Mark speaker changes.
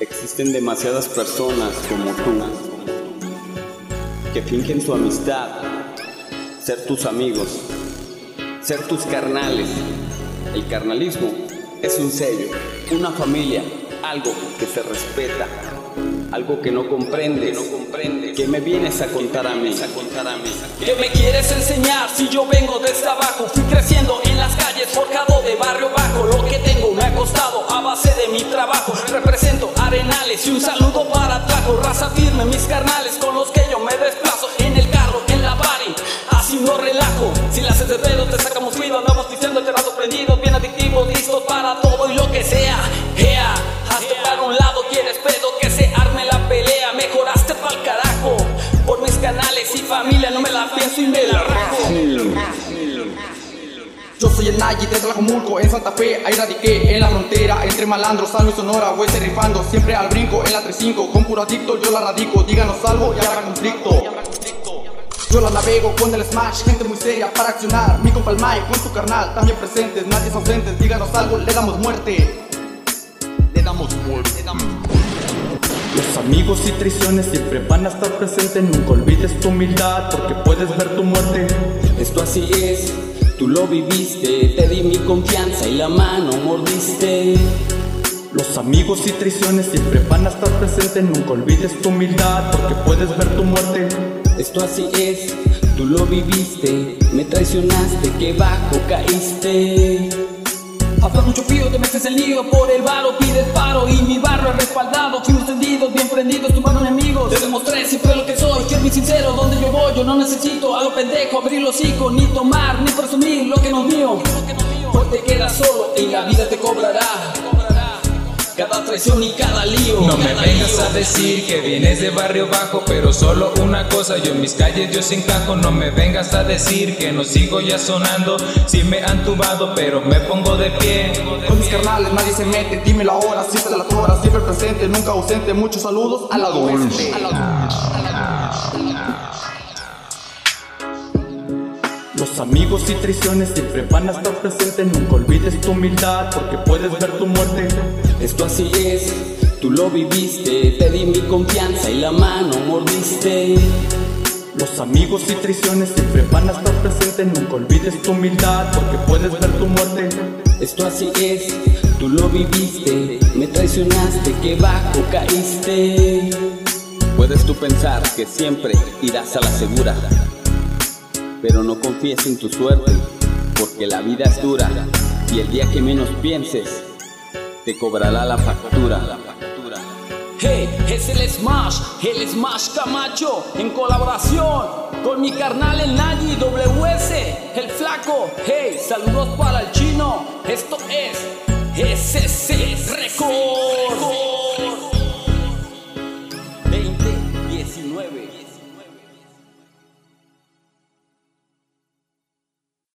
Speaker 1: Existen demasiadas personas como tú que fingen su amistad, ser tus amigos, ser tus carnales. El carnalismo es un sello, una familia, algo que se respeta, algo que no comprende, no. ¿Qué me vienes a contar a mí? A contar a mí?
Speaker 2: ¿Qué me quieres enseñar si yo vengo desde abajo? Fui creciendo en las y un saludo para Trajo. Raza firme, mis carnales con los que yo me desplazo. En el carro, en la party, así no relajo. Si la haces de pedo, te sacamos ruido. Andamos diciendo terrazos prendidos, bien adictivos, listos para todo y lo que sea. Ea, hazte para un lado, quieres pedo que se arme la pelea. Mejoraste pa'l carajo. Por mis canales y familia, no me la pienso y me la rajo.
Speaker 3: Yo soy el Nayi de Tlajomulco, en Santa Fe, ahí radiqué en la frontera Entre malandros, salvo y sonora, voy rifando Siempre al brinco, en la 3-5, con puro adicto yo la radico Díganos algo y habrá conflicto. Yo la navego con el smash, gente muy seria para accionar Mi compa el Mike con su carnal, también presentes, nadie es ausentes Díganos algo, le damos muerte. Le damos muerte,
Speaker 4: Los amigos y traiciones siempre van a estar presentes Nunca olvides tu humildad porque puedes ver tu muerte.
Speaker 1: Esto así es, tú lo viviste, te di mi confianza y la mano mordiste.
Speaker 4: Los amigos y traiciones siempre van a estar presentes Nunca olvides tu humildad porque puedes ver tu muerte
Speaker 1: Esto así es, tú lo viviste, me traicionaste, que bajo caíste.
Speaker 2: Hablas mucho fío, te metes en lío por el varo, pides paro y mi barro es respaldado. Fuimos tendidos, bien prendidos, tumbando enemigos. Te demostré siempre lo que muy sincero. Donde yo voy, yo no necesito a lo pendejo abrir los hocico, ni tomar, ni presumir lo que no es mío. Hoy te quedas solo y la vida te cobrará. Cada traición y cada lío.
Speaker 5: No me vengas
Speaker 2: lío.
Speaker 5: a decir que vienes de barrio bajo, pero solo una cosa, yo en mis calles yo sin encajo. No me vengas a decir que no sigo ya sonando, si me han tubado, pero me pongo de pie.
Speaker 3: Con mis carnales nadie se mete, dímelo ahora, si te la tora Siempre presente, nunca ausente, muchos saludos a la dulce
Speaker 4: Los amigos y traiciones siempre van a estar presentes Nunca olvides tu humildad porque puedes ver tu muerte
Speaker 1: Esto así es, tú lo viviste, te di mi confianza y la mano mordiste.
Speaker 4: Los amigos y traiciones siempre van a estar presentes Nunca olvides tu humildad porque puedes ver tu muerte
Speaker 1: Esto así es, tú lo viviste, me traicionaste, que bajo caíste. Puedes tú pensar que siempre irás a la segura, pero no confíes en tu suerte, porque la vida es dura y el día que menos pienses, te cobrará la factura.
Speaker 2: Hey, es el Smash, el Smash Camacho, en colaboración con mi carnal el Nayi WS, el flaco. Hey, saludos para el chino. Esto es SC Record 2019.